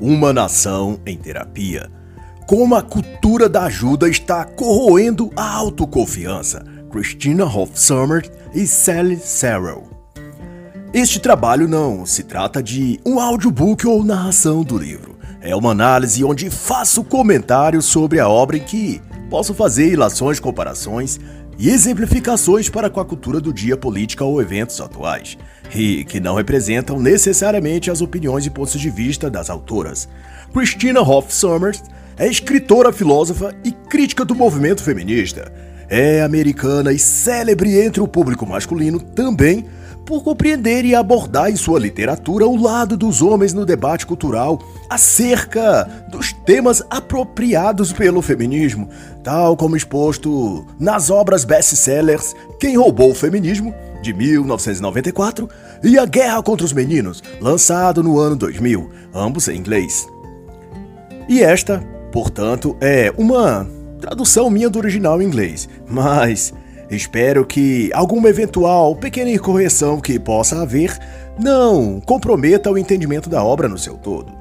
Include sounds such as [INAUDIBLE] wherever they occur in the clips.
Uma nação em terapia. Como a cultura da ajuda está corroendo a autoconfiança. Christina Hofsummer e Sally Sarrell. Este trabalho não se trata de um audiobook ou narração do livro. É uma análise onde faço comentários sobre a obra em que posso fazer ilações, comparações e exemplificações para com a cultura do dia política ou eventos atuais e que não representam necessariamente as opiniões e pontos de vista das autoras. Christina Hoff Summers é escritora, filósofa e crítica do movimento feminista. É americana e célebre entre o público masculino também por compreender e abordar em sua literatura o lado dos homens no debate cultural acerca dos temas apropriados pelo feminismo, tal como exposto nas obras best-sellers Quem Roubou o Feminismo de 1994, e A Guerra contra os Meninos, lançado no ano 2000, ambos em inglês. E esta, portanto, é uma tradução minha do original em inglês, mas espero que alguma eventual pequena incorreção que possa haver não comprometa o entendimento da obra no seu todo.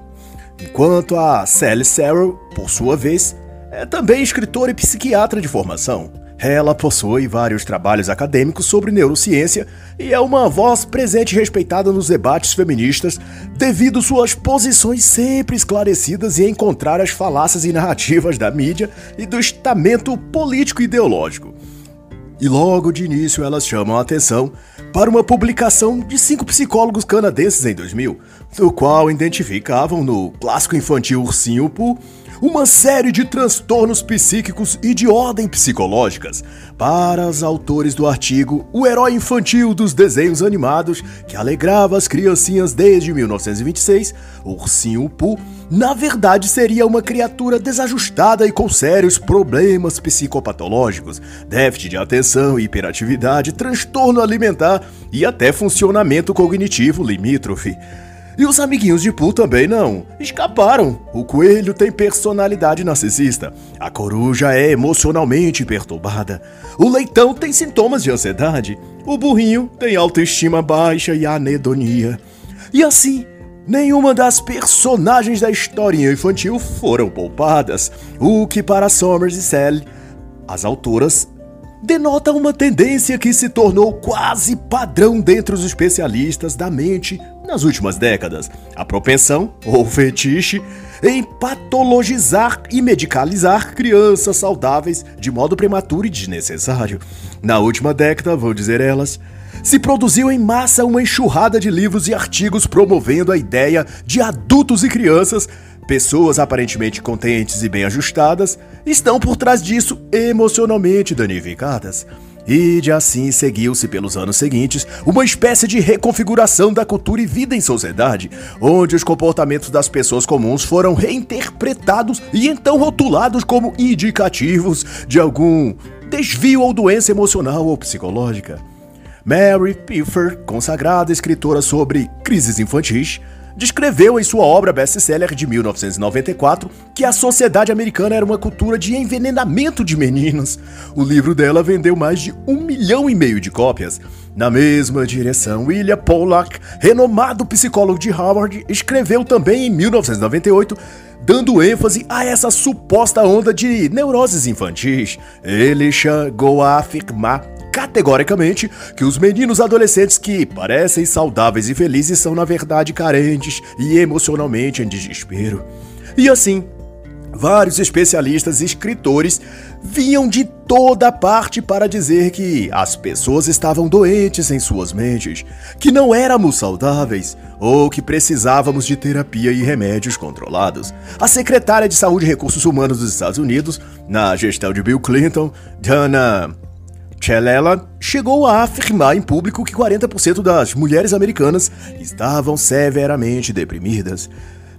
Enquanto a Sally Sarrell, por sua vez, é também escritora e psiquiatra de formação. Ela possui vários trabalhos acadêmicos sobre neurociência e é uma voz presente e respeitada nos debates feministas devido suas posições sempre esclarecidas e encontrar as falácias e narrativas da mídia e do estamento político ideológico. E logo de início elas chamam a atenção para uma publicação de cinco psicólogos canadenses em 2000, do qual identificavam no clássico infantil Ursinho Pooh uma série de transtornos psíquicos e de ordem psicológicas. Para os autores do artigo, o herói infantil dos desenhos animados, que alegrava as criancinhas desde 1926, Ursinho Pooh, na verdade seria uma criatura desajustada e com sérios problemas psicopatológicos, déficit de atenção, hiperatividade, transtorno alimentar e até funcionamento cognitivo limítrofe. E os amiguinhos de Pooh também não. Escaparam. O coelho tem personalidade narcisista. A coruja é emocionalmente perturbada. O leitão tem sintomas de ansiedade. O burrinho tem autoestima baixa e anedonia. E assim, nenhuma das personagens da historinha infantil foram poupadas. O que para Somers e Sally, as autoras denota uma tendência que se tornou quase padrão dentre os especialistas da mente nas últimas décadas, a propensão, ou fetiche, em patologizar e medicalizar crianças saudáveis de modo prematuro e desnecessário. Na última década, vou dizer elas, se produziu em massa uma enxurrada de livros e artigos promovendo a ideia de adultos e crianças, pessoas aparentemente contentes e bem ajustadas, estão por trás disso emocionalmente danificadas. E de assim seguiu-se pelos anos seguintes uma espécie de reconfiguração da cultura e vida em sociedade, onde os comportamentos das pessoas comuns foram reinterpretados e então rotulados como indicativos de algum desvio ou doença emocional ou psicológica. Mary Piffer, consagrada escritora sobre crises infantis, descreveu em sua obra best-seller de 1994 que a sociedade americana era uma cultura de envenenamento de meninos. O livro dela vendeu mais de um milhão e meio de cópias. Na mesma direção, William Pollack, renomado psicólogo de Harvard, escreveu também em 1998 dando ênfase a essa suposta onda de neuroses infantis. Ele chegou a afirmar categoricamente que os meninos adolescentes que parecem saudáveis e felizes são na verdade carentes e emocionalmente em desespero. E assim, vários especialistas e escritores vinham de toda parte para dizer que as pessoas estavam doentes em suas mentes, que não éramos saudáveis ou que precisávamos de terapia e remédios controlados. A secretária de Saúde e Recursos Humanos dos Estados Unidos, na gestão de Bill Clinton, Dana Chelela chegou a afirmar em público que 40% das mulheres americanas estavam severamente deprimidas.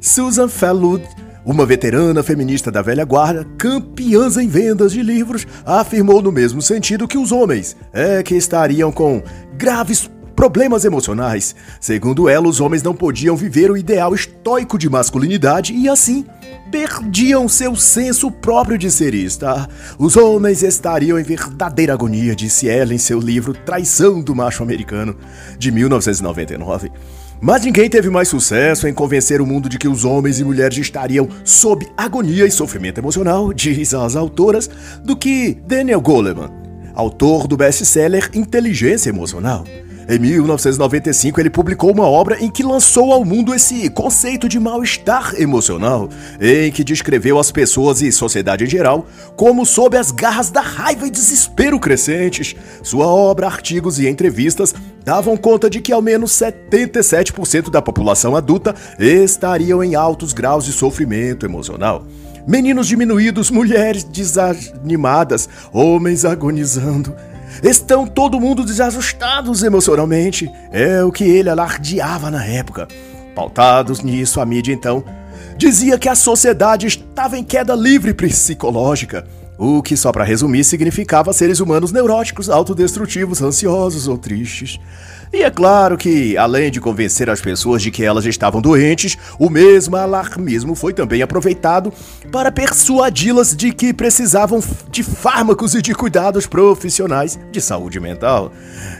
Susan Fellwood, uma veterana feminista da velha guarda, campeã em vendas de livros, afirmou no mesmo sentido que os homens é que estariam com graves problemas emocionais. Segundo ela, os homens não podiam viver o ideal estoico de masculinidade e assim perdiam seu senso próprio de serista. Os homens estariam em verdadeira agonia, disse ela em seu livro Traição do Macho Americano, de 1999. Mas ninguém teve mais sucesso em convencer o mundo de que os homens e mulheres estariam sob agonia e sofrimento emocional, diz as autoras, do que Daniel Goleman, autor do best-seller Inteligência Emocional. Em 1995, ele publicou uma obra em que lançou ao mundo esse conceito de mal-estar emocional, em que descreveu as pessoas e sociedade em geral como sob as garras da raiva e desespero crescentes. Sua obra, artigos e entrevistas davam conta de que ao menos 77% da população adulta estariam em altos graus de sofrimento emocional meninos diminuídos, mulheres desanimadas, homens agonizando. Estão todo mundo desajustados emocionalmente. É o que ele alardeava na época. Pautados nisso, a mídia então dizia que a sociedade estava em queda livre psicológica. O que, só para resumir, significava seres humanos neuróticos, autodestrutivos, ansiosos ou tristes. E é claro que, além de convencer as pessoas de que elas estavam doentes, o mesmo alarmismo foi também aproveitado para persuadi-las de que precisavam de fármacos e de cuidados profissionais de saúde mental.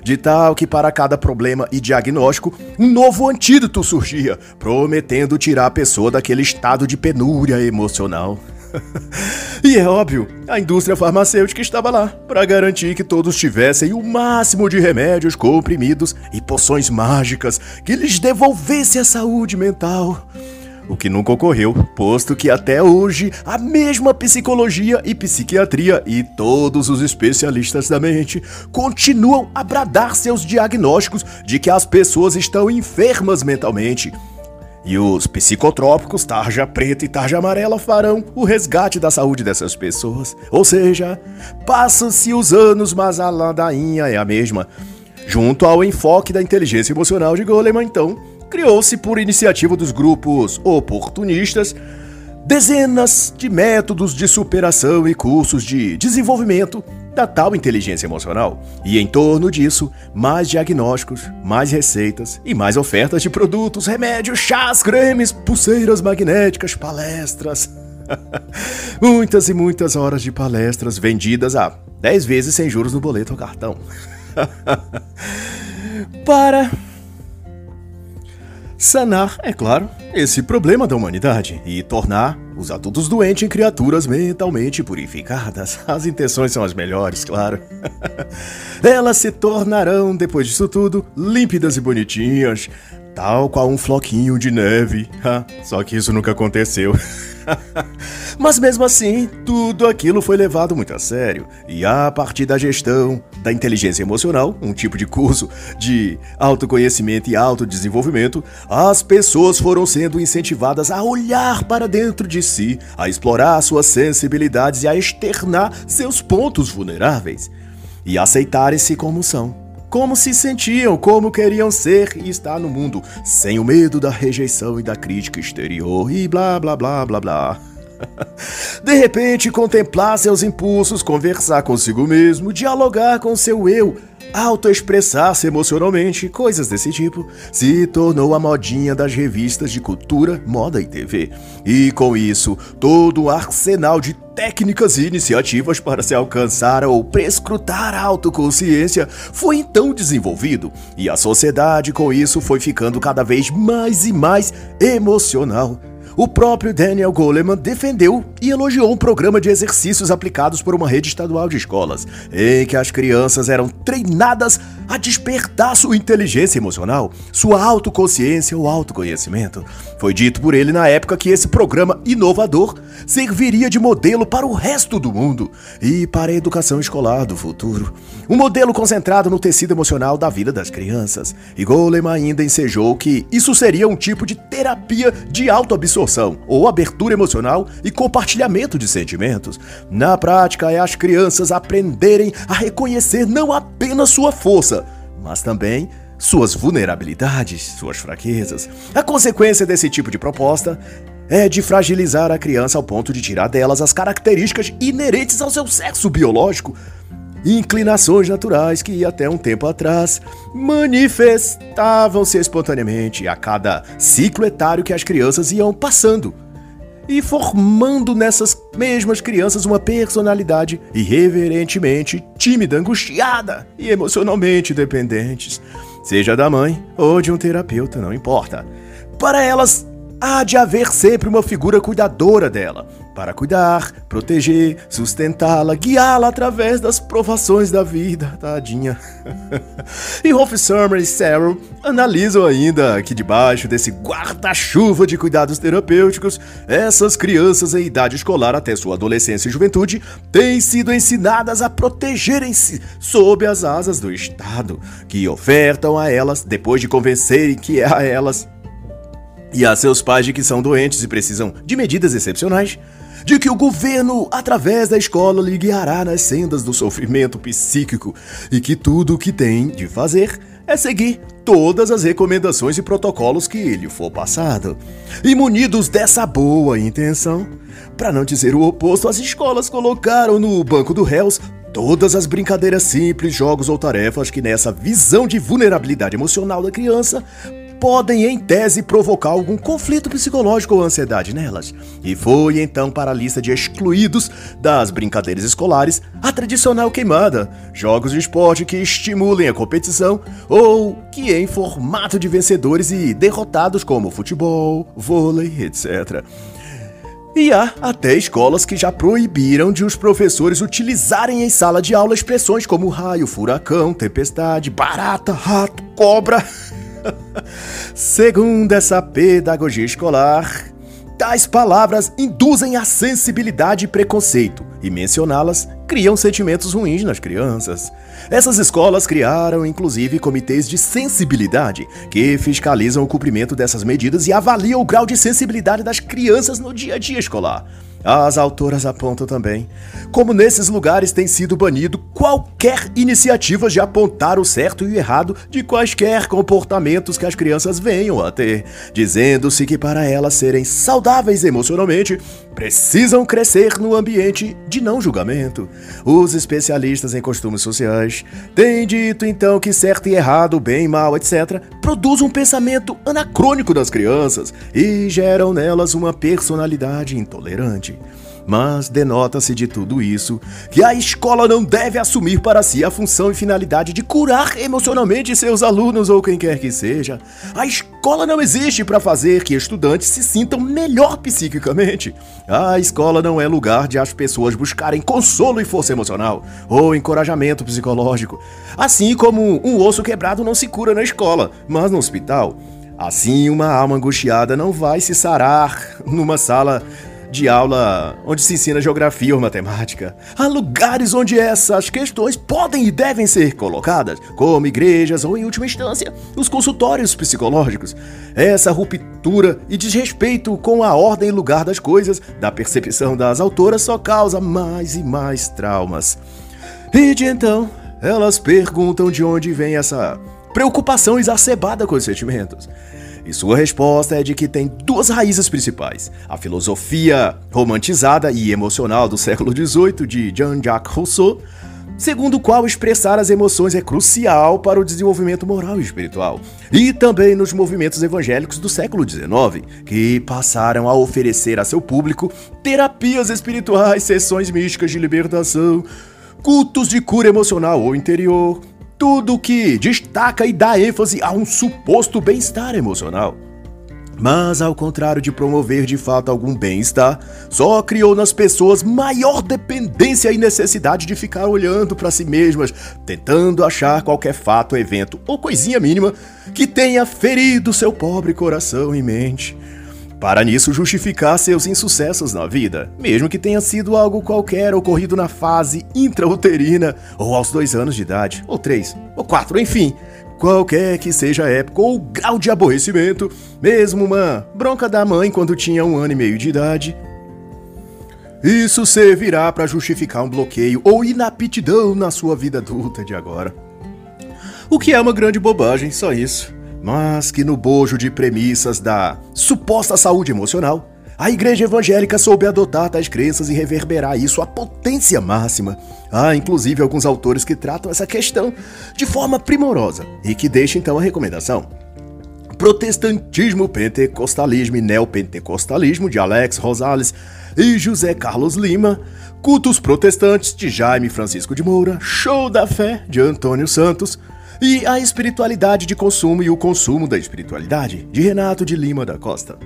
De tal que, para cada problema e diagnóstico, um novo antídoto surgia, prometendo tirar a pessoa daquele estado de penúria emocional. [LAUGHS] e é óbvio, a indústria farmacêutica estava lá para garantir que todos tivessem o máximo de remédios, comprimidos e poções mágicas que lhes devolvesse a saúde mental. O que nunca ocorreu, posto que até hoje a mesma psicologia e psiquiatria e todos os especialistas da mente continuam a bradar seus diagnósticos de que as pessoas estão enfermas mentalmente e os psicotrópicos, tarja preta e tarja amarela, farão o resgate da saúde dessas pessoas. Ou seja, passam-se os anos, mas a ladainha é a mesma. Junto ao enfoque da inteligência emocional de Goleman, então, criou-se por iniciativa dos grupos oportunistas dezenas de métodos de superação e cursos de desenvolvimento da tal inteligência emocional. E em torno disso, mais diagnósticos, mais receitas e mais ofertas de produtos, remédios, chás, cremes, pulseiras magnéticas, palestras. [LAUGHS] muitas e muitas horas de palestras vendidas a 10 vezes sem juros no boleto ou cartão. [LAUGHS] Para sanar, é claro, esse problema da humanidade e tornar os adultos doentes em criaturas mentalmente purificadas. [LAUGHS] As intenções são as melhores, claro. [LAUGHS] Elas se tornarão, depois disso tudo, límpidas e bonitinhas, tal qual um floquinho de neve. Só que isso nunca aconteceu. [LAUGHS] Mas mesmo assim, tudo aquilo foi levado muito a sério. E a partir da gestão da inteligência emocional, um tipo de curso de autoconhecimento e autodesenvolvimento, as pessoas foram sendo incentivadas a olhar para dentro de si, a explorar suas sensibilidades e a externar seus pontos vulneráveis. E aceitarem-se como são como se sentiam, como queriam ser e estar no mundo, sem o medo da rejeição e da crítica exterior e blá blá blá blá blá. [LAUGHS] De repente, contemplar seus impulsos, conversar consigo mesmo, dialogar com seu eu, autoexpressar-se emocionalmente, coisas desse tipo, se tornou a modinha das revistas de cultura, moda e TV. E com isso, todo o arsenal de técnicas e iniciativas para se alcançar ou prescrutar a autoconsciência foi então desenvolvido, e a sociedade com isso foi ficando cada vez mais e mais emocional. O próprio Daniel Goleman defendeu e elogiou um programa de exercícios aplicados por uma rede estadual de escolas, em que as crianças eram treinadas a despertar sua inteligência emocional, sua autoconsciência ou autoconhecimento. Foi dito por ele na época que esse programa inovador serviria de modelo para o resto do mundo e para a educação escolar do futuro. Um modelo concentrado no tecido emocional da vida das crianças. E Goleman ainda ensejou que isso seria um tipo de terapia de autoabsorção emoção ou abertura emocional e compartilhamento de sentimentos. Na prática, é as crianças aprenderem a reconhecer não apenas sua força, mas também suas vulnerabilidades, suas fraquezas. A consequência desse tipo de proposta é de fragilizar a criança ao ponto de tirar delas as características inerentes ao seu sexo biológico, inclinações naturais que até um tempo atrás manifestavam-se espontaneamente a cada ciclo etário que as crianças iam passando e formando nessas mesmas crianças uma personalidade irreverentemente tímida, angustiada e emocionalmente dependentes. seja da mãe ou de um terapeuta, não importa. Para elas, há de haver sempre uma figura cuidadora dela, para cuidar, proteger, sustentá-la, guiá-la através das provações da vida, [LAUGHS] tadinha. e Rolf Summer e Sarah analisam ainda que debaixo desse guarda-chuva de cuidados terapêuticos, essas crianças em idade escolar até sua adolescência e juventude têm sido ensinadas a protegerem-se sob as asas do Estado, que ofertam a elas, depois de convencerem que é a elas e a seus pais de que são doentes e precisam de medidas excepcionais, de que o governo, através da escola, lhe guiará nas sendas do sofrimento psíquico e que tudo o que tem de fazer é seguir todas as recomendações e protocolos que lhe for passado. E munidos dessa boa intenção, para não dizer o oposto, as escolas colocaram no banco do réus todas as brincadeiras simples, jogos ou tarefas que nessa visão de vulnerabilidade emocional da criança podem, em tese, provocar algum conflito psicológico ou ansiedade nelas. E foi então para a lista de excluídos das brincadeiras escolares a tradicional queimada, jogos de esporte que estimulem a competição ou que em formato de vencedores e derrotados como futebol, vôlei, etc. E há até escolas que já proibiram de os professores utilizarem em sala de aula expressões como raio, furacão, tempestade, barata, rato, cobra. [LAUGHS] Segundo essa pedagogia escolar, tais palavras induzem a sensibilidade e preconceito, e mencioná-las criam sentimentos ruins nas crianças. Essas escolas criaram, inclusive, comitês de sensibilidade que fiscalizam o cumprimento dessas medidas e avaliam o grau de sensibilidade das crianças no dia a dia escolar. As autoras apontam também como nesses lugares tem sido banido qualquer iniciativa de apontar o certo e o errado de quaisquer comportamentos que as crianças venham a ter, dizendo-se que para elas serem saudáveis emocionalmente, precisam crescer no ambiente de não julgamento. Os especialistas em costumes sociais têm dito então que certo e errado, bem e mal, etc., produz um pensamento anacrônico das crianças e geram nelas uma personalidade intolerante. Mas denota-se de tudo isso que a escola não deve assumir para si a função e finalidade de curar emocionalmente seus alunos ou quem quer que seja. A escola não existe para fazer que estudantes se sintam melhor psiquicamente. A escola não é lugar de as pessoas buscarem consolo e força emocional ou encorajamento psicológico. Assim como um osso quebrado não se cura na escola, mas no hospital. Assim, uma alma angustiada não vai se sarar numa sala de aula onde se ensina geografia ou matemática. Há lugares onde essas questões podem e devem ser colocadas, como igrejas ou, em última instância, os consultórios psicológicos. Essa ruptura e desrespeito com a ordem e lugar das coisas, da percepção das autoras, só causa mais e mais traumas. E de então, elas perguntam de onde vem essa preocupação exacerbada com os sentimentos. E sua resposta é de que tem duas raízes principais: a filosofia romantizada e emocional do século XVIII de Jean-Jacques Rousseau, segundo o qual expressar as emoções é crucial para o desenvolvimento moral e espiritual, e também nos movimentos evangélicos do século XIX, que passaram a oferecer a seu público terapias espirituais, sessões místicas de libertação, cultos de cura emocional ou interior, tudo que destaca e dá ênfase a um suposto bem-estar emocional. Mas, ao contrário de promover de fato algum bem-estar, só criou nas pessoas maior dependência e necessidade de ficar olhando para si mesmas, tentando achar qualquer fato, evento ou coisinha mínima que tenha ferido seu pobre coração e mente para nisso justificar seus insucessos na vida, mesmo que tenha sido algo qualquer ocorrido na fase intrauterina, ou aos dois anos de idade, ou três, ou quatro, enfim. Qualquer que seja a época ou grau de aborrecimento, mesmo uma bronca da mãe quando tinha um ano e meio de idade, isso servirá para justificar um bloqueio ou inaptidão na sua vida adulta de agora. O que é uma grande bobagem, só isso mas que no bojo de premissas da suposta saúde emocional, a igreja evangélica soube adotar tais crenças e reverberar isso à potência máxima. Há inclusive alguns autores que tratam essa questão de forma primorosa e que deixam então a recomendação. Protestantismo, Pentecostalismo e Neopentecostalismo de Alex Rosales e José Carlos Lima, Cultos Protestantes de Jaime Francisco de Moura, Show da Fé de Antônio Santos, e A Espiritualidade de Consumo e o Consumo da Espiritualidade, de Renato de Lima da Costa.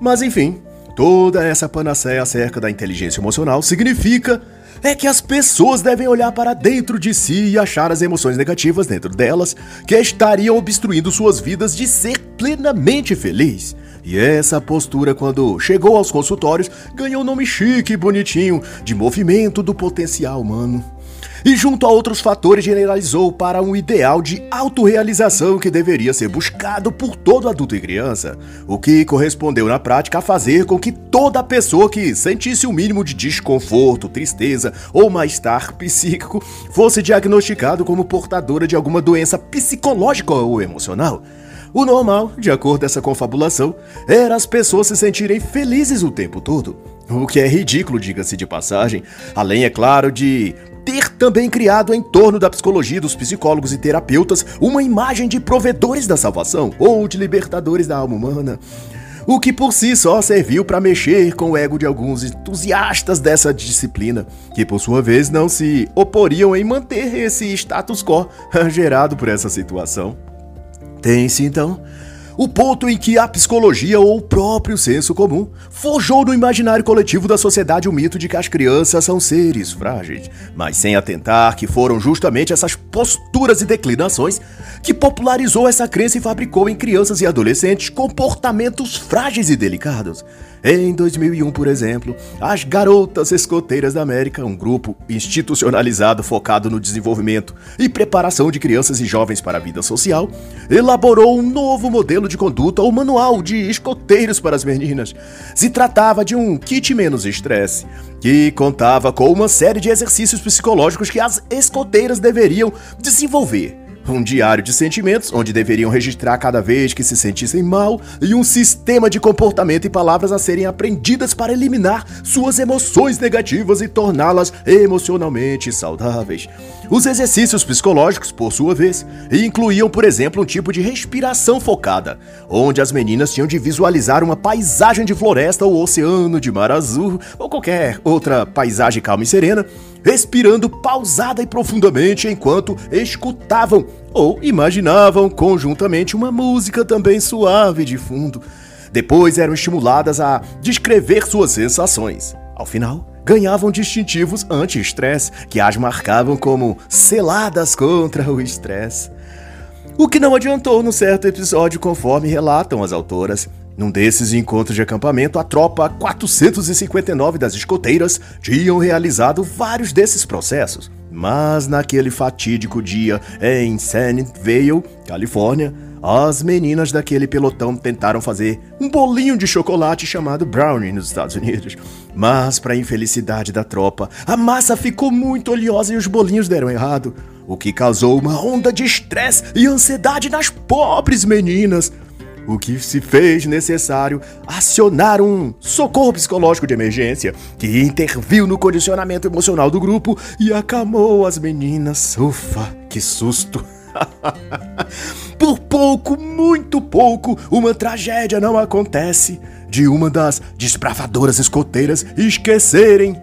Mas enfim, toda essa panaceia acerca da inteligência emocional significa é que as pessoas devem olhar para dentro de si e achar as emoções negativas dentro delas que estariam obstruindo suas vidas de ser plenamente feliz. E essa postura, quando chegou aos consultórios, ganhou um nome chique e bonitinho de movimento do potencial humano e, junto a outros fatores, generalizou para um ideal de autorrealização que deveria ser buscado por todo adulto e criança, o que correspondeu na prática a fazer com que toda pessoa que sentisse o um mínimo de desconforto, tristeza ou mal-estar psíquico fosse diagnosticado como portadora de alguma doença psicológica ou emocional. O normal, de acordo com essa confabulação, era as pessoas se sentirem felizes o tempo todo. O que é ridículo, diga-se de passagem, além, é claro, de ter também criado em torno da psicologia dos psicólogos e terapeutas uma imagem de provedores da salvação ou de libertadores da alma humana. O que por si só serviu para mexer com o ego de alguns entusiastas dessa disciplina, que por sua vez não se oporiam em manter esse status quo gerado por essa situação. Tem-se então o ponto em que a psicologia ou o próprio senso comum forjou no imaginário coletivo da sociedade o mito de que as crianças são seres frágeis, mas sem atentar que foram justamente essas posturas e declinações que popularizou essa crença e fabricou em crianças e adolescentes comportamentos frágeis e delicados. Em 2001, por exemplo, as Garotas Escoteiras da América, um grupo institucionalizado focado no desenvolvimento e preparação de crianças e jovens para a vida social, elaborou um novo modelo de conduta ou manual de escoteiros para as meninas. Se tratava de um kit menos estresse, que contava com uma série de exercícios psicológicos que as escoteiras deveriam desenvolver um diário de sentimentos, onde deveriam registrar cada vez que se sentissem mal, e um sistema de comportamento e palavras a serem aprendidas para eliminar suas emoções negativas e torná-las emocionalmente saudáveis. Os exercícios psicológicos, por sua vez, incluíam, por exemplo, um tipo de respiração focada, onde as meninas tinham de visualizar uma paisagem de floresta ou oceano de mar azul, ou qualquer outra paisagem calma e serena, respirando pausada e profundamente enquanto escutavam ou imaginavam conjuntamente uma música também suave de fundo. Depois eram estimuladas a descrever suas sensações. Ao final, ganhavam distintivos anti-estresse que as marcavam como seladas contra o estresse. O que não adiantou no certo episódio, conforme relatam as autoras. Num desses encontros de acampamento, a tropa 459 das escoteiras tinham realizado vários desses processos. Mas naquele fatídico dia em Vale, Califórnia, as meninas daquele pelotão tentaram fazer um bolinho de chocolate chamado brownie nos Estados Unidos. Mas, para infelicidade da tropa, a massa ficou muito oleosa e os bolinhos deram errado, o que causou uma onda de estresse e ansiedade nas pobres meninas o que se fez necessário acionar um socorro psicológico de emergência que interviu no condicionamento emocional do grupo e acalmou as meninas. Ufa, que susto! [LAUGHS] Por pouco, muito pouco, uma tragédia não acontece de uma das desbravadoras escoteiras esquecerem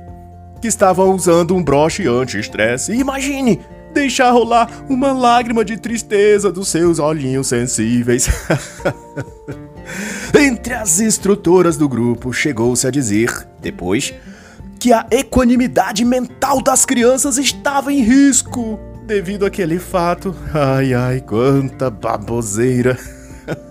que estavam usando um broche anti-estresse. Imagine deixar rolar uma lágrima de tristeza dos seus olhinhos sensíveis. [LAUGHS] Entre as instrutoras do grupo, chegou-se a dizer, depois, que a equanimidade mental das crianças estava em risco devido àquele fato. Ai, ai, quanta baboseira!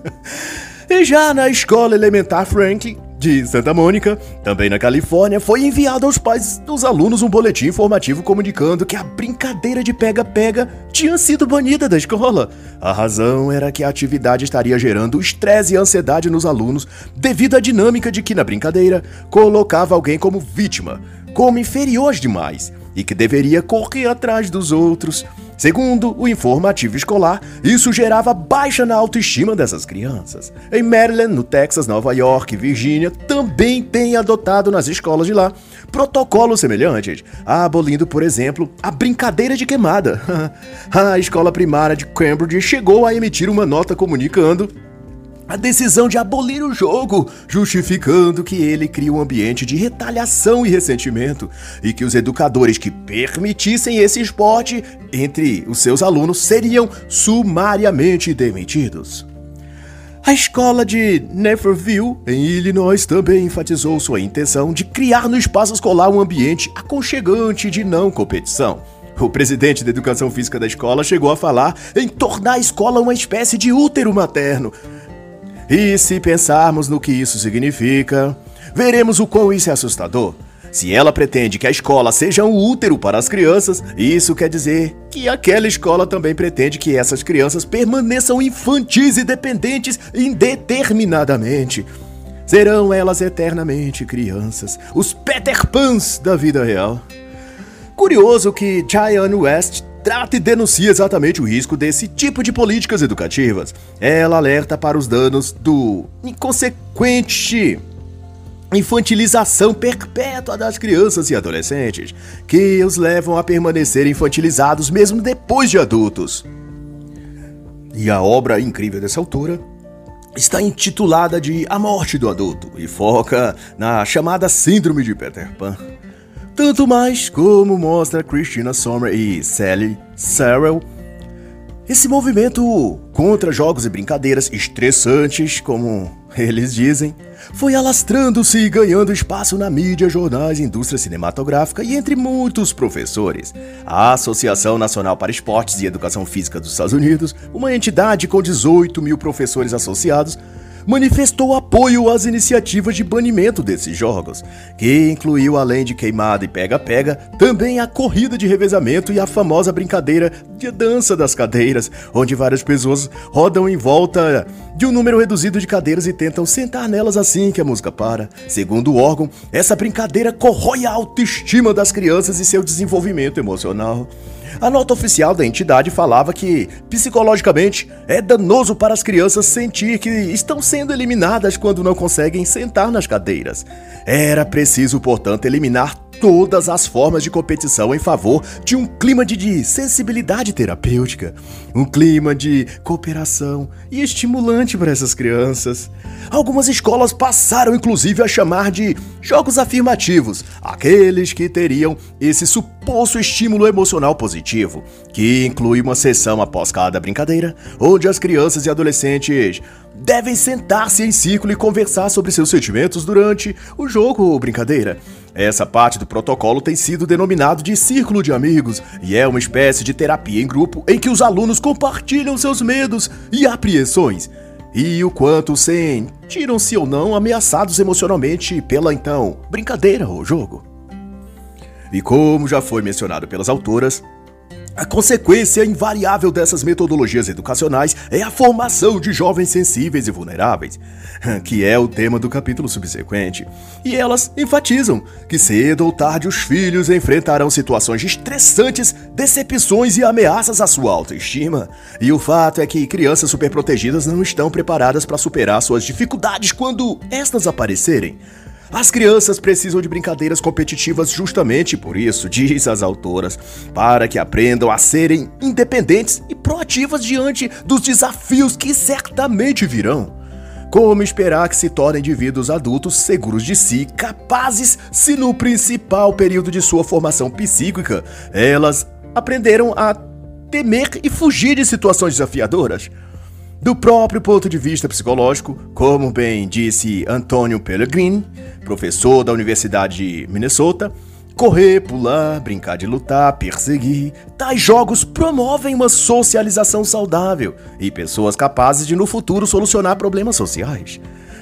[LAUGHS] e já na escola elementar Franklin, de Santa Mônica, também na Califórnia, foi enviado aos pais dos alunos um boletim informativo comunicando que a brincadeira de pega-pega tinha sido banida da escola. A razão era que a atividade estaria gerando estresse e ansiedade nos alunos devido à dinâmica de que na brincadeira colocava alguém como vítima, como inferior demais e que deveria correr atrás dos outros. Segundo o informativo escolar, isso gerava baixa na autoestima dessas crianças. Em Maryland, no Texas, Nova York e Virgínia, também tem adotado nas escolas de lá protocolos semelhantes, abolindo, por exemplo, a brincadeira de queimada. [LAUGHS] a escola primária de Cambridge chegou a emitir uma nota comunicando a decisão de abolir o jogo, justificando que ele cria um ambiente de retaliação e ressentimento e que os educadores que permitissem esse esporte entre os seus alunos seriam sumariamente demitidos. A escola de Naperville, em Illinois, também enfatizou sua intenção de criar no espaço escolar um ambiente aconchegante de não competição. O presidente da educação física da escola chegou a falar em tornar a escola uma espécie de útero materno, e se pensarmos no que isso significa, veremos o quão isso é assustador. Se ela pretende que a escola seja um útero para as crianças, isso quer dizer que aquela escola também pretende que essas crianças permaneçam infantis e dependentes indeterminadamente. Serão elas eternamente crianças, os Peter Pans da vida real. Curioso que Diane West trata e denuncia exatamente o risco desse tipo de políticas educativas. Ela alerta para os danos do inconsequente infantilização perpétua das crianças e adolescentes, que os levam a permanecer infantilizados mesmo depois de adultos. E a obra incrível dessa autora está intitulada de A Morte do Adulto e foca na chamada Síndrome de Peter Pan. Tanto mais como mostra Christina Sommer e Sally Sarrell, esse movimento contra jogos e brincadeiras estressantes, como eles dizem, foi alastrando-se e ganhando espaço na mídia, jornais, indústria cinematográfica e entre muitos professores. A Associação Nacional para Esportes e Educação Física dos Estados Unidos, uma entidade com 18 mil professores associados, manifestou apoio às iniciativas de banimento desses jogos, que incluiu, além de queimada e pega-pega, também a corrida de revezamento e a famosa brincadeira de dança das cadeiras, onde várias pessoas rodam em volta de um número reduzido de cadeiras e tentam sentar nelas assim que a música para. Segundo o órgão, essa brincadeira corrói a autoestima das crianças e seu desenvolvimento emocional. A nota oficial da entidade falava que, psicologicamente, é danoso para as crianças sentir que estão sendo eliminadas quando não conseguem sentar nas cadeiras. Era preciso, portanto, eliminar todas as formas de competição em favor de um clima de, de, sensibilidade terapêutica, um clima de cooperação e estimulante para essas crianças. Algumas escolas passaram inclusive a chamar de jogos afirmativos aqueles que teriam esse suposto estímulo emocional positivo, que inclui uma sessão após cada brincadeira, onde as crianças e adolescentes devem sentar-se em círculo e conversar sobre seus sentimentos durante o jogo ou brincadeira. Essa parte do protocolo tem sido denominado de círculo de amigos e é uma espécie de terapia em grupo em que os alunos compartilham seus medos e apreensões e o quanto sentiram-se ou não ameaçados emocionalmente pela então brincadeira ou jogo. E como já foi mencionado pelas autoras, a consequência invariável dessas metodologias educacionais é a formação de jovens sensíveis e vulneráveis, [LAUGHS] que é o tema do capítulo subsequente. E elas enfatizam que cedo ou tarde os filhos enfrentarão situações estressantes, decepções e ameaças à sua autoestima. E o fato é que crianças superprotegidas não estão preparadas para superar suas dificuldades quando estas aparecerem. As crianças precisam de brincadeiras competitivas justamente por isso, diz as autoras, para que aprendam a serem independentes e proativas diante dos desafios que certamente virão. Como esperar que se tornem indivíduos adultos seguros de si, capazes se no principal período de sua formação psíquica elas aprenderam a temer e fugir de situações desafiadoras? Do próprio ponto de vista psicológico, como bem disse Antônio Pellegrini, professor da Universidade de Minnesota, correr, pular, brincar de lutar, perseguir, tais jogos promovem uma socialização saudável e pessoas capazes de no futuro solucionar problemas sociais.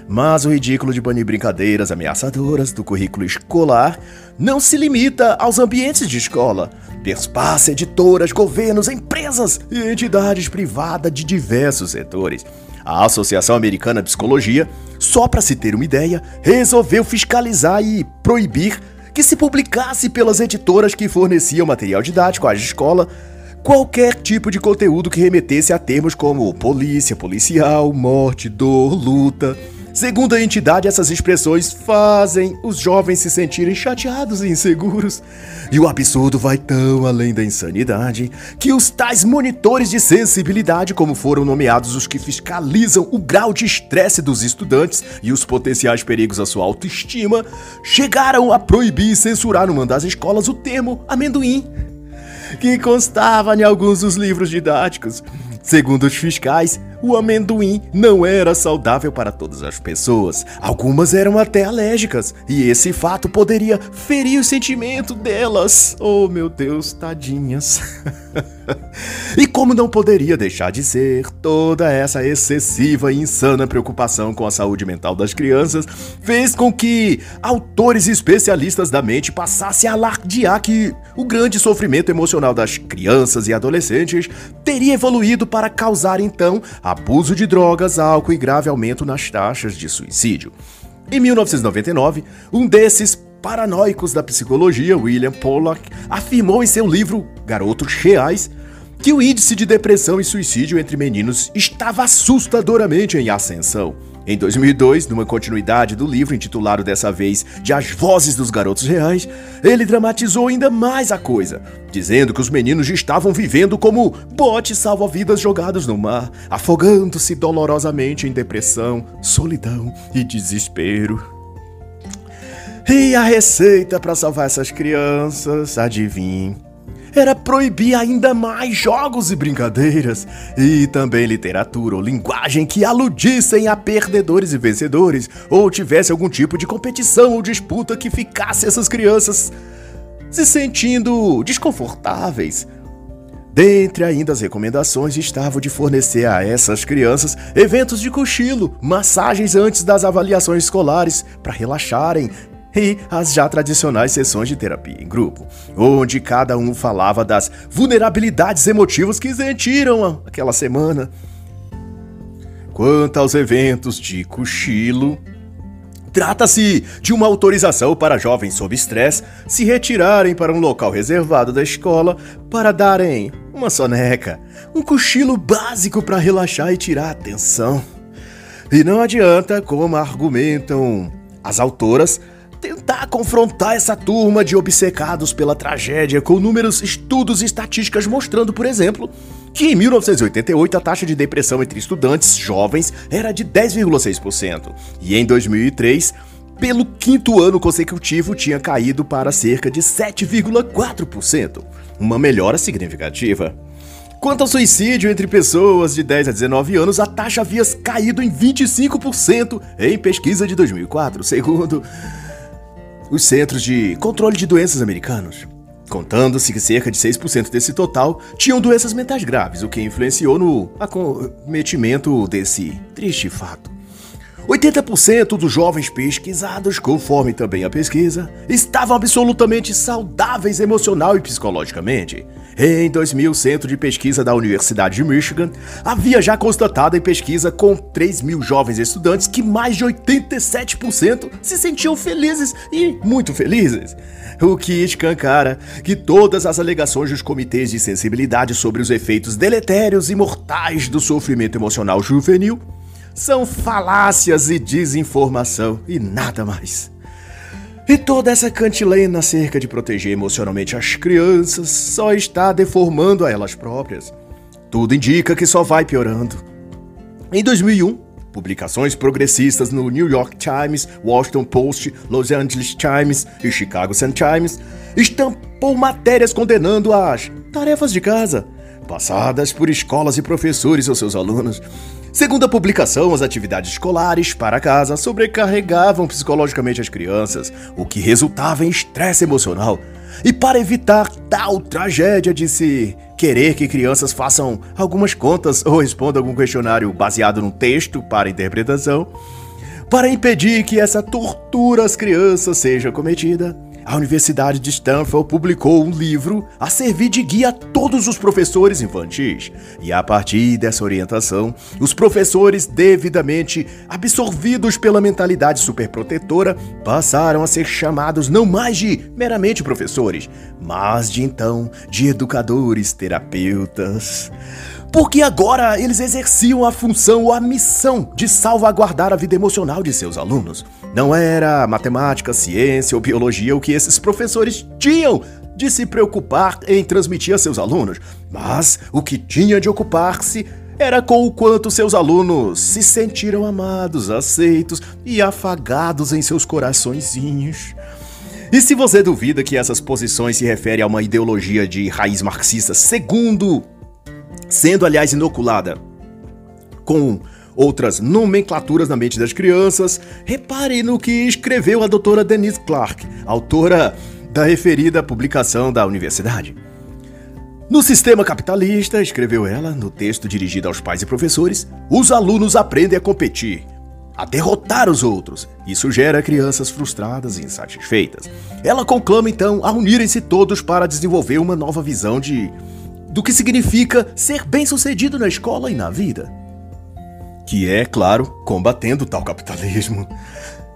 Mas o ridículo de banir brincadeiras ameaçadoras do currículo escolar não se limita aos ambientes de escola. Perspace, editoras, governos, empresas e entidades privadas de diversos setores. A Associação Americana de Psicologia, só para se ter uma ideia, resolveu fiscalizar e proibir que se publicasse pelas editoras que forneciam material didático à escola qualquer tipo de conteúdo que remetesse a termos como polícia, policial, morte, dor, luta, Segundo a entidade, essas expressões fazem os jovens se sentirem chateados e inseguros. E o absurdo vai tão além da insanidade que os tais monitores de sensibilidade, como foram nomeados os que fiscalizam o grau de estresse dos estudantes e os potenciais perigos à sua autoestima, chegaram a proibir e censurar numa das escolas o termo amendoim, que constava em alguns dos livros didáticos. Segundo os fiscais, o amendoim não era saudável para todas as pessoas. Algumas eram até alérgicas, e esse fato poderia ferir o sentimento delas. Oh, meu Deus, tadinhas. [LAUGHS] e como não poderia deixar de ser, toda essa excessiva e insana preocupação com a saúde mental das crianças fez com que autores especialistas da mente passassem a alardear que o grande sofrimento emocional das crianças e adolescentes teria evoluído para causar então a abuso de drogas, álcool e grave aumento nas taxas de suicídio. Em 1999, um desses paranoicos da psicologia, William Pollack, afirmou em seu livro Garotos Reais que o índice de depressão e suicídio entre meninos estava assustadoramente em ascensão. Em 2002, numa continuidade do livro intitulado dessa vez de As Vozes dos Garotos Reais, ele dramatizou ainda mais a coisa, dizendo que os meninos estavam vivendo como botes salva-vidas jogados no mar, afogando-se dolorosamente em depressão, solidão e desespero. E a receita para salvar essas crianças, adivinhe? Era proibir ainda mais jogos e brincadeiras, e também literatura ou linguagem que aludissem a perdedores e vencedores, ou tivesse algum tipo de competição ou disputa que ficasse essas crianças se sentindo desconfortáveis. Dentre ainda as recomendações estavam de fornecer a essas crianças eventos de cochilo, massagens antes das avaliações escolares para relaxarem, e as já tradicionais sessões de terapia em grupo, onde cada um falava das vulnerabilidades emotivas que sentiram aquela semana. Quanto aos eventos de cochilo, Trata-se de uma autorização para jovens sob estresse se retirarem para um local reservado da escola para darem uma soneca, um cochilo básico para relaxar e tirar a tensão. E não adianta, como argumentam as autoras, tentar confrontar essa turma de obcecados pela tragédia com números, estudos e estatísticas mostrando, por exemplo, que em 1988 a taxa de depressão entre estudantes jovens era de 10,6% e em 2003 pelo quinto ano consecutivo tinha caído para cerca de 7,4%, uma melhora significativa. Quanto ao suicídio entre pessoas de 10 a 19 anos, a taxa havia caído em 25% em pesquisa de 2004, segundo os Centros de Controle de Doenças americanos, contando-se que cerca de 6% desse total tinham doenças mentais graves, o que influenciou no acometimento desse triste fato. 80% dos jovens pesquisados, conforme também a pesquisa, estavam absolutamente saudáveis emocional e psicologicamente. Em 2000, o Centro de Pesquisa da Universidade de Michigan havia já constatado em pesquisa com 3 mil jovens estudantes que mais de 87% se sentiam felizes e muito felizes. O que escancara que todas as alegações dos comitês de sensibilidade sobre os efeitos deletérios e mortais do sofrimento emocional juvenil são falácias e desinformação e nada mais. E toda essa cantilena acerca de proteger emocionalmente as crianças só está deformando a elas próprias. Tudo indica que só vai piorando. Em 2001, publicações progressistas no New York Times, Washington Post, Los Angeles Times e Chicago Sun-Times estampou matérias condenando as tarefas de casa passadas por escolas e professores aos seus alunos Segundo a publicação, as atividades escolares para casa sobrecarregavam psicologicamente as crianças, o que resultava em estresse emocional. E para evitar tal tragédia de se querer que crianças façam algumas contas ou respondam algum questionário baseado num texto para interpretação, para impedir que essa tortura às crianças seja cometida, a Universidade de Stanford publicou um livro a servir de guia a todos os professores infantis. E a partir dessa orientação, os professores devidamente absorvidos pela mentalidade superprotetora passaram a ser chamados não mais de meramente professores, mas de então de educadores terapeutas. porque agora eles exerciam a função ou a missão de salvaguardar a vida emocional de seus alunos. Não era matemática, ciência ou biologia o que esses professores tinham de se preocupar em transmitir a seus alunos, mas o que tinha de ocupar-se era com o quanto seus alunos se sentiram amados, aceitos e afagados em seus coraçõezinhos. E se você duvida que essas posições se referem a uma ideologia de raiz marxista, segundo sendo aliás inoculada com outras nomenclaturas na mente das crianças, repare no que escreveu a doutora Denise Clark, autora da referida publicação da universidade. No sistema capitalista, escreveu ela no texto dirigido aos pais e professores, os alunos aprendem a competir, a derrotar os outros. Isso gera crianças frustradas e insatisfeitas. Ela conclama então a unirem-se todos para desenvolver uma nova visão de do que significa ser bem-sucedido na escola e na vida. Que é, claro, combatendo tal capitalismo.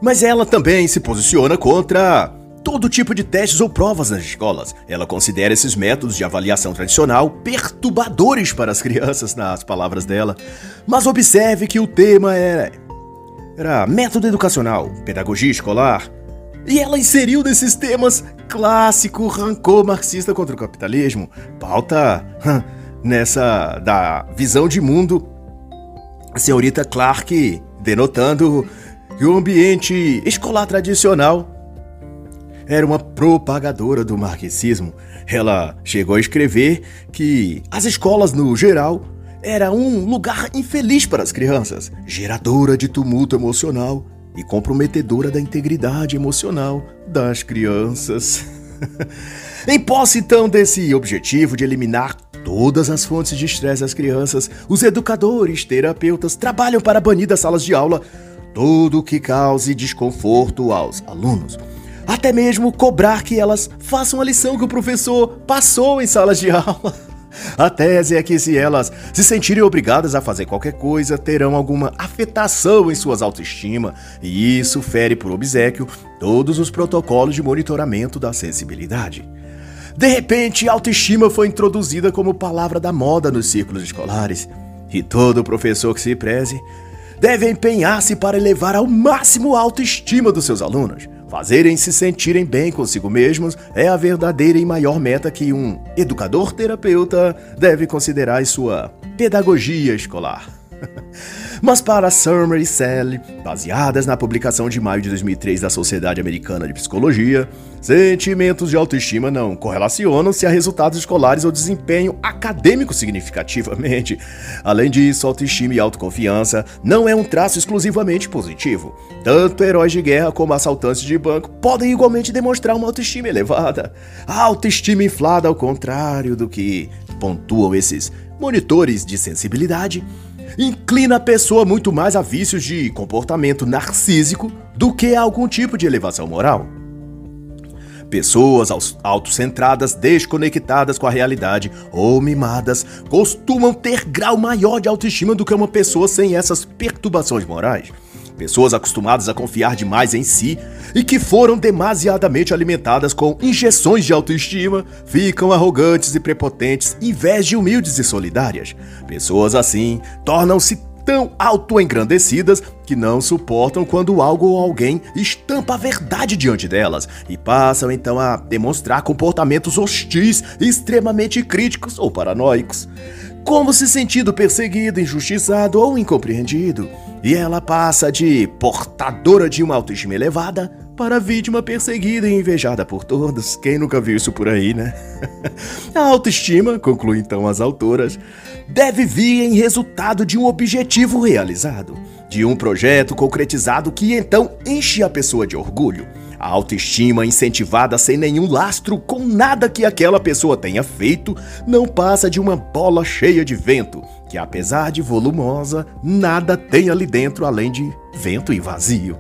Mas ela também se posiciona contra todo tipo de testes ou provas nas escolas. Ela considera esses métodos de avaliação tradicional perturbadores para as crianças, [LAUGHS] nas palavras dela. Mas observe que o tema era, era método educacional, pedagogia escolar, e ela inseriu nesses temas clássico rancor marxista contra o capitalismo, pauta nessa da visão de mundo a senhorita Clark denotando que o ambiente escolar tradicional era uma propagadora do marxismo. Ela chegou a escrever que as escolas no geral era um lugar infeliz para as crianças, geradora de tumulto emocional e comprometedora da integridade emocional das crianças. [LAUGHS] em posse então desse objetivo de eliminar todas as fontes de estresse das crianças, os educadores, terapeutas trabalham para banir das salas de aula tudo que cause desconforto aos alunos. Até mesmo cobrar que elas façam a lição que o professor passou em salas de aula. A tese é que se elas se sentirem obrigadas a fazer qualquer coisa, terão alguma afetação em suas autoestima, e isso fere por obsequio todos os protocolos de monitoramento da sensibilidade. De repente, autoestima foi introduzida como palavra da moda nos círculos escolares, e todo professor que se preze deve empenhar-se para elevar ao máximo a autoestima dos seus alunos. Fazerem se sentirem bem consigo mesmos é a verdadeira e maior meta que um educador terapeuta deve considerar em sua pedagogia escolar. Mas para Summer e Sally, baseadas na publicação de maio de 2003 da Sociedade Americana de Psicologia, sentimentos de autoestima não correlacionam-se a resultados escolares ou desempenho acadêmico significativamente. Além disso, autoestima e autoconfiança não é um traço exclusivamente positivo. Tanto heróis de guerra como assaltantes de banco podem igualmente demonstrar uma autoestima elevada. A autoestima inflada, ao contrário do que pontuam esses monitores de sensibilidade, inclina a pessoa muito mais a vícios de comportamento narcísico do que a algum tipo de elevação moral. Pessoas autocentradas, desconectadas com a realidade ou mimadas costumam ter grau maior de autoestima do que uma pessoa sem essas perturbações morais. Pessoas acostumadas a confiar demais em si e que foram demasiadamente alimentadas com injeções de autoestima ficam arrogantes e prepotentes em vez de humildes e solidárias. Pessoas assim tornam-se tão autoengrandecidas que não suportam quando algo ou alguém estampa a verdade diante delas e passam então a demonstrar comportamentos hostis, extremamente críticos ou paranoicos como se sentindo perseguido, injustiçado ou incompreendido. E ela passa de portadora de uma autoestima elevada para vítima perseguida e invejada por todos. Quem nunca viu isso por aí, né? [LAUGHS] A autoestima, conclui então as autoras, deve vir em resultado de um objetivo realizado, de um projeto concretizado que então enche a pessoa de orgulho. A autoestima incentivada sem nenhum lastro com nada que aquela pessoa tenha feito não passa de uma bola cheia de vento, que apesar de volumosa, nada tem ali dentro além de vento e vazio.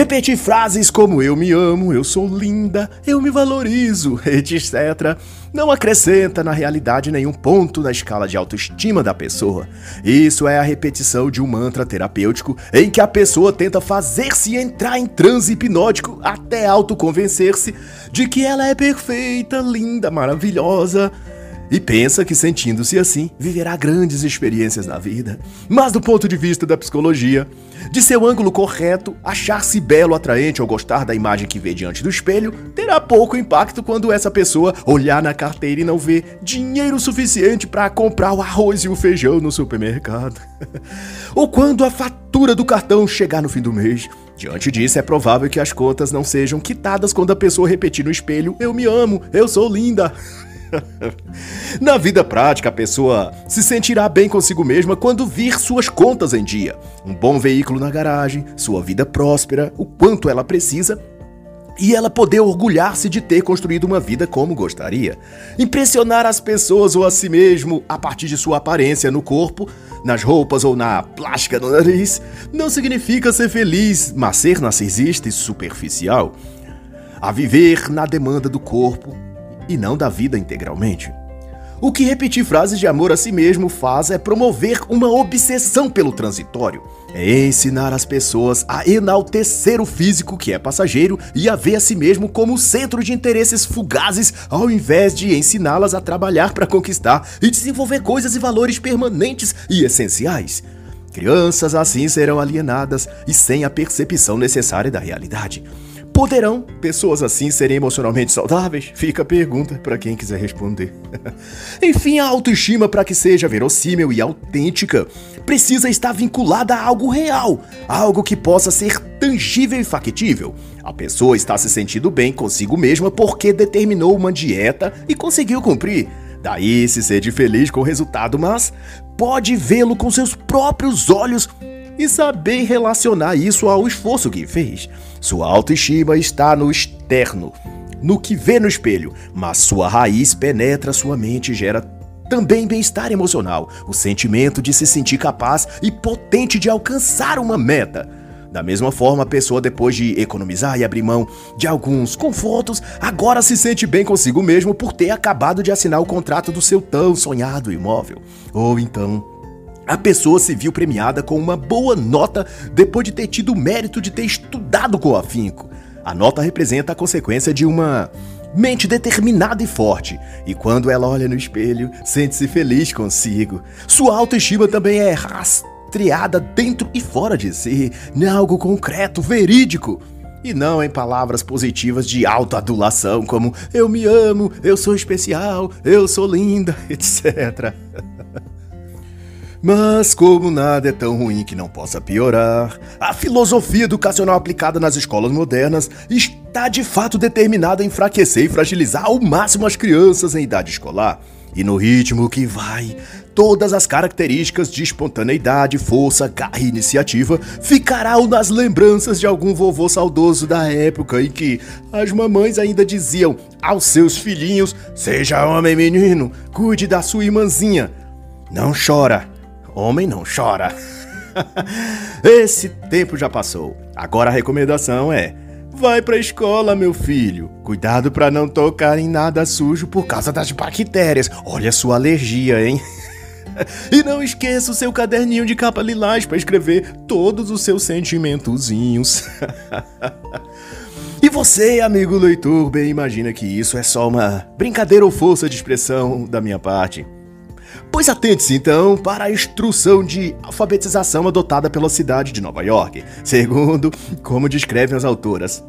Repetir frases como eu me amo, eu sou linda, eu me valorizo, [LAUGHS] etc., não acrescenta na realidade nenhum ponto na escala de autoestima da pessoa. Isso é a repetição de um mantra terapêutico em que a pessoa tenta fazer-se entrar em transe hipnótico até autoconvencer-se de que ela é perfeita, linda, maravilhosa e pensa que sentindo-se assim viverá grandes experiências na vida. Mas do ponto de vista da psicologia, de seu ângulo correto, achar-se belo, atraente ou gostar da imagem que vê diante do espelho terá pouco impacto quando essa pessoa olhar na carteira e não ver dinheiro suficiente para comprar o arroz e o feijão no supermercado. [LAUGHS] ou quando a fatura do cartão chegar no fim do mês. Diante disso, é provável que as contas não sejam quitadas quando a pessoa repetir no espelho: Eu me amo, eu sou linda. [LAUGHS] [LAUGHS] Na vida prática, a pessoa se sentirá bem consigo mesma quando vir suas contas em dia, um bom veículo na garagem, sua vida próspera, o quanto ela precisa e ela poder orgulhar-se de ter construído uma vida como gostaria. Impressionar as pessoas ou a si mesmo a partir de sua aparência no corpo, nas roupas ou na plástica no nariz, não significa ser feliz, mas ser narcisista e superficial. A viver na demanda do corpo, e não da vida integralmente. O que repetir frases de amor a si mesmo faz é promover uma obsessão pelo transitório. É ensinar as pessoas a enaltecer o físico que é passageiro e a ver a si mesmo como centro de interesses fugazes, ao invés de ensiná-las a trabalhar para conquistar e desenvolver coisas e valores permanentes e essenciais. Crianças assim serão alienadas e sem a percepção necessária da realidade. Poderão pessoas assim serem emocionalmente saudáveis? Fica a pergunta para quem quiser responder. [LAUGHS] Enfim, a autoestima, para que seja verossímil e autêntica, precisa estar vinculada a algo real, algo que possa ser tangível e factível. A pessoa está se sentindo bem consigo mesma porque determinou uma dieta e conseguiu cumprir. Daí se sente feliz com o resultado, mas pode vê-lo com seus próprios olhos e saber relacionar isso ao esforço que fez. Sua autoestima está no externo, no que vê no espelho, mas sua raiz penetra sua mente e gera também bem-estar emocional, o sentimento de se sentir capaz e potente de alcançar uma meta. Da mesma forma, a pessoa, depois de economizar e abrir mão de alguns confortos, agora se sente bem consigo mesmo por ter acabado de assinar o contrato do seu tão sonhado imóvel. Ou então, a pessoa se viu premiada com uma boa nota depois de ter tido o mérito de ter estudado com afinco. A nota representa a consequência de uma mente determinada e forte, e quando ela olha no espelho, sente-se feliz consigo. Sua autoestima também é rastreada dentro e fora de si, em algo concreto, verídico. E não em palavras positivas de autoadulação como eu me amo, eu sou especial, eu sou linda, [LAUGHS] etc. Mas, como nada é tão ruim que não possa piorar, a filosofia educacional aplicada nas escolas modernas está de fato determinada a enfraquecer e fragilizar ao máximo as crianças em idade escolar. E no ritmo que vai, todas as características de espontaneidade, força, garra e iniciativa ficarão nas lembranças de algum vovô saudoso da época em que as mamães ainda diziam aos seus filhinhos: Seja homem, menino, cuide da sua irmãzinha. Não chora, Homem não chora. [LAUGHS] Esse tempo já passou. Agora a recomendação é: vai pra escola, meu filho. Cuidado para não tocar em nada sujo por causa das bactérias. Olha a sua alergia, hein? [LAUGHS] E não esqueça o seu caderninho de capa lilás para escrever todos os seus sentimentozinhos. [LAUGHS] E você, amigo leitor, bem imagina que isso é só uma brincadeira ou força de expressão da minha parte. Pois atente-se então para a instrução de alfabetização adotada pela cidade de Nova York, segundo como descrevem as autoras.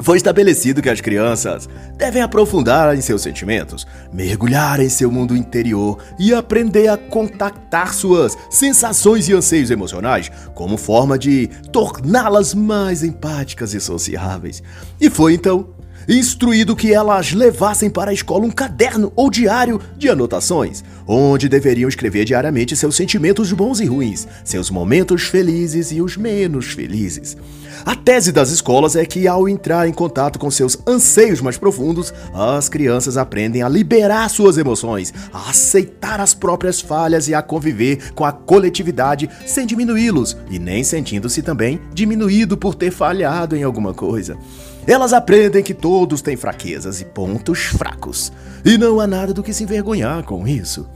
Foi estabelecido que as crianças devem aprofundar em seus sentimentos, mergulhar em seu mundo interior e aprender a contactar suas sensações e anseios emocionais como forma de torná-las mais empáticas e sociáveis. E foi então instruído que elas levassem para a escola um caderno ou diário de anotações, onde deveriam escrever diariamente seus sentimentos bons e ruins, seus momentos felizes e os menos felizes. A tese das escolas é que, ao entrar em contato com seus anseios mais profundos, as crianças aprendem a liberar suas emoções, a aceitar as próprias falhas e a conviver com a coletividade sem diminuí-los e nem sentindo-se também diminuído por ter falhado em alguma coisa. Elas aprendem que todos têm fraquezas e pontos fracos, e não há nada do que se envergonhar com isso.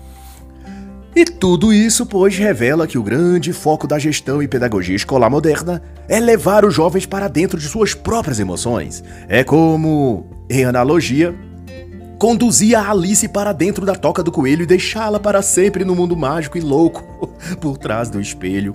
E tudo isso, pois, revela que o grande foco da gestão e pedagogia escolar moderna é levar os jovens para dentro de suas próprias emoções. É como, em analogia, conduzia a Alice para dentro da toca do coelho e deixá-la para sempre no mundo mágico e louco [LAUGHS] por trás do espelho.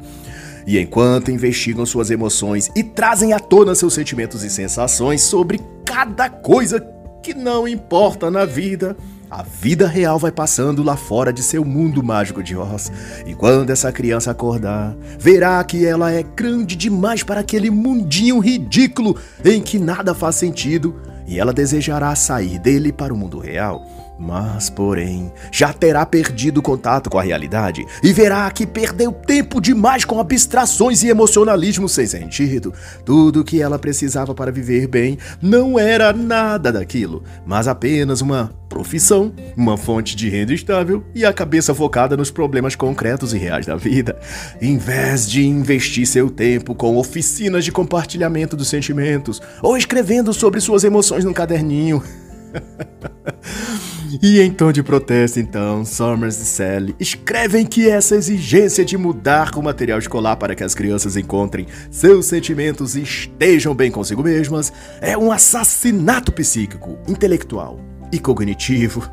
E enquanto investigam suas emoções e trazem à tona seus sentimentos e sensações sobre cada coisa que não importa na vida, a vida real vai passando lá fora de seu mundo mágico de Oz. E quando essa criança acordar, verá que ela é grande demais para aquele mundinho ridículo em que nada faz sentido e ela desejará sair dele para o mundo real. Mas, porém, já terá perdido contato com a realidade e verá que perdeu tempo demais com abstrações e emocionalismo sem sentido. Tudo que ela precisava para viver bem não era nada daquilo, mas apenas uma profissão, uma fonte de renda estável e a cabeça focada nos problemas concretos e reais da vida, em vez de investir seu tempo com oficinas de compartilhamento dos sentimentos ou escrevendo sobre suas emoções num caderninho. [LAUGHS] E em tom de protesto, então, Summers e Sally escrevem que essa exigência de mudar o material escolar para que as crianças encontrem seus sentimentos e estejam bem consigo mesmas é um assassinato psíquico, intelectual e cognitivo.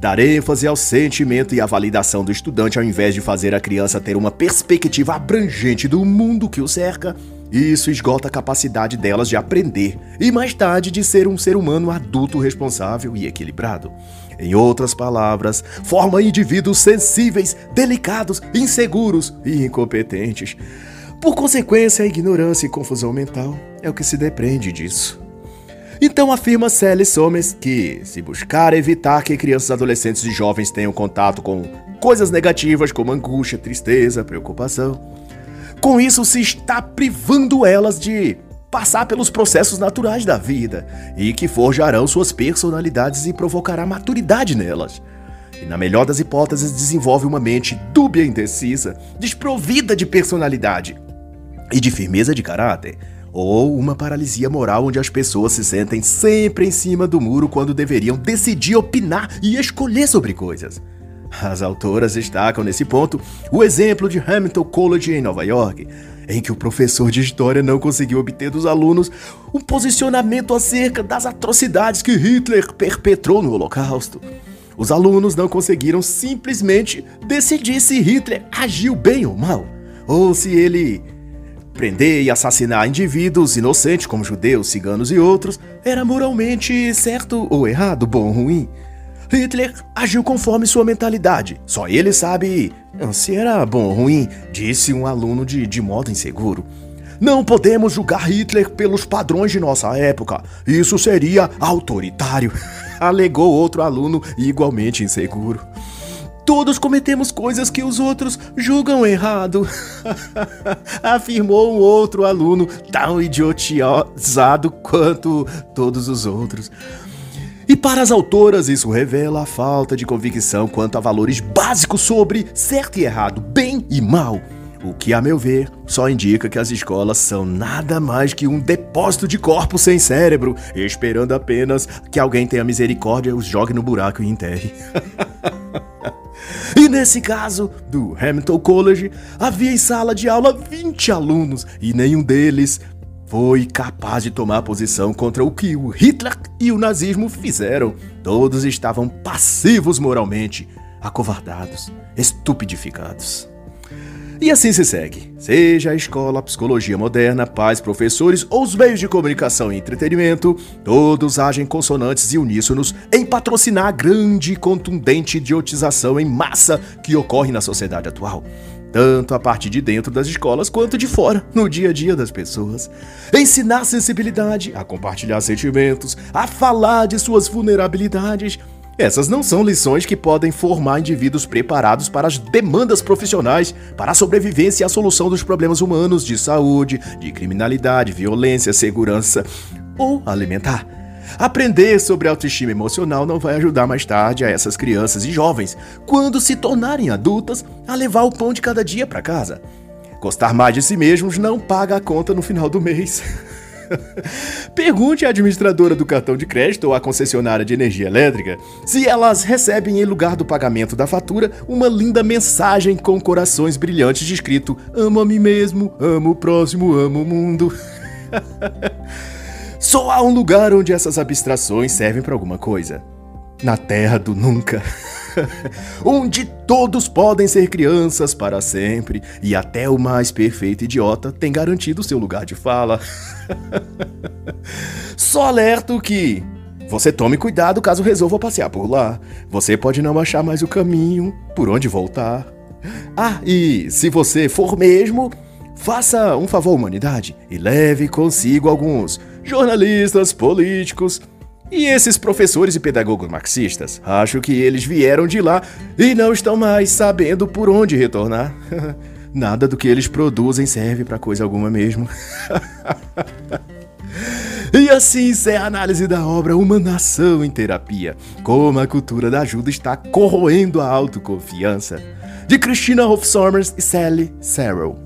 Dar ênfase ao sentimento e à validação do estudante ao invés de fazer a criança ter uma perspectiva abrangente do mundo que o cerca isso esgota a capacidade delas de aprender e mais tarde de ser um ser humano adulto responsável e equilibrado. Em outras palavras, forma indivíduos sensíveis, delicados, inseguros e incompetentes. Por consequência, a ignorância e confusão mental é o que se depende disso. Então afirma Sally Somers que, se buscar evitar que crianças, adolescentes e jovens tenham contato com coisas negativas como angústia, tristeza, preocupação, com isso se está privando elas de passar pelos processos naturais da vida e que forjarão suas personalidades e provocará maturidade nelas. E na melhor das hipóteses, desenvolve uma mente dúbia e indecisa, desprovida de personalidade e de firmeza de caráter, ou uma paralisia moral onde as pessoas se sentem sempre em cima do muro quando deveriam decidir, opinar e escolher sobre coisas. As autoras destacam nesse ponto o exemplo de Hamilton College em Nova York, em que o professor de história não conseguiu obter dos alunos um posicionamento acerca das atrocidades que Hitler perpetrou no Holocausto. Os alunos não conseguiram simplesmente decidir se Hitler agiu bem ou mal, ou se ele prender e assassinar indivíduos inocentes como judeus, ciganos e outros era moralmente certo ou errado, bom ou ruim. Hitler agiu conforme sua mentalidade. Só ele sabe se era bom ou ruim, disse um aluno de, de modo inseguro. Não podemos julgar Hitler pelos padrões de nossa época. Isso seria autoritário, [LAUGHS] alegou outro aluno igualmente inseguro. Todos cometemos coisas que os outros julgam errado, [LAUGHS] afirmou um outro aluno tão idiotizado quanto todos os outros. E para as autoras, isso revela a falta de convicção quanto a valores básicos sobre certo e errado, bem e mal. O que, a meu ver, só indica que as escolas são nada mais que um depósito de corpos sem cérebro, esperando apenas que alguém tenha misericórdia, e os jogue no buraco e enterre. [LAUGHS] E nesse caso, do Hamilton College, havia em sala de aula 20 alunos e nenhum deles foi capaz de tomar posição contra o que o Hitler e o nazismo fizeram. Todos estavam passivos moralmente, acovardados, estupidificados. E assim se segue. Seja a escola, a psicologia moderna, pais, professores ou os meios de comunicação e entretenimento, todos agem consonantes e uníssonos em patrocinar a grande e contundente idiotização em massa que ocorre na sociedade atual tanto a partir de dentro das escolas quanto de fora, no dia a dia das pessoas. Ensinar sensibilidade, a compartilhar sentimentos, a falar de suas vulnerabilidades. Essas não são lições que podem formar indivíduos preparados para as demandas profissionais, para a sobrevivência e a solução dos problemas humanos de saúde, de criminalidade, violência, segurança ou alimentar. Aprender sobre autoestima emocional não vai ajudar mais tarde a essas crianças e jovens, quando se tornarem adultas, a levar o pão de cada dia para casa. Gostar mais de si mesmos não paga a conta no final do mês. [LAUGHS] Pergunte à administradora do cartão de crédito ou à concessionária de energia elétrica se elas recebem em lugar do pagamento da fatura uma linda mensagem com corações brilhantes escrito Amo a mim mesmo, amo o próximo, amo o mundo. [LAUGHS] Só há um lugar onde essas abstrações servem para alguma coisa. na terra do nunca. [LAUGHS] onde todos podem ser crianças para sempre e até o mais perfeito idiota tem garantido seu lugar de fala. [LAUGHS] Só alerto que você tome cuidado caso resolva passear por lá. Você pode não achar mais o caminho por onde voltar. Ah, e se você for mesmo, faça um favor à humanidade e leve consigo alguns jornalistas, políticos e esses professores e pedagogos marxistas. Acho que eles vieram de lá e não estão mais sabendo por onde retornar. [LAUGHS] Nada do que eles produzem serve para coisa alguma mesmo. [LAUGHS] E assim encerra a análise da obra Uma Nação em Terapia, como a cultura da ajuda está corroendo a autoconfiança, de Christina Hoff Sommers e Sally Sarrell.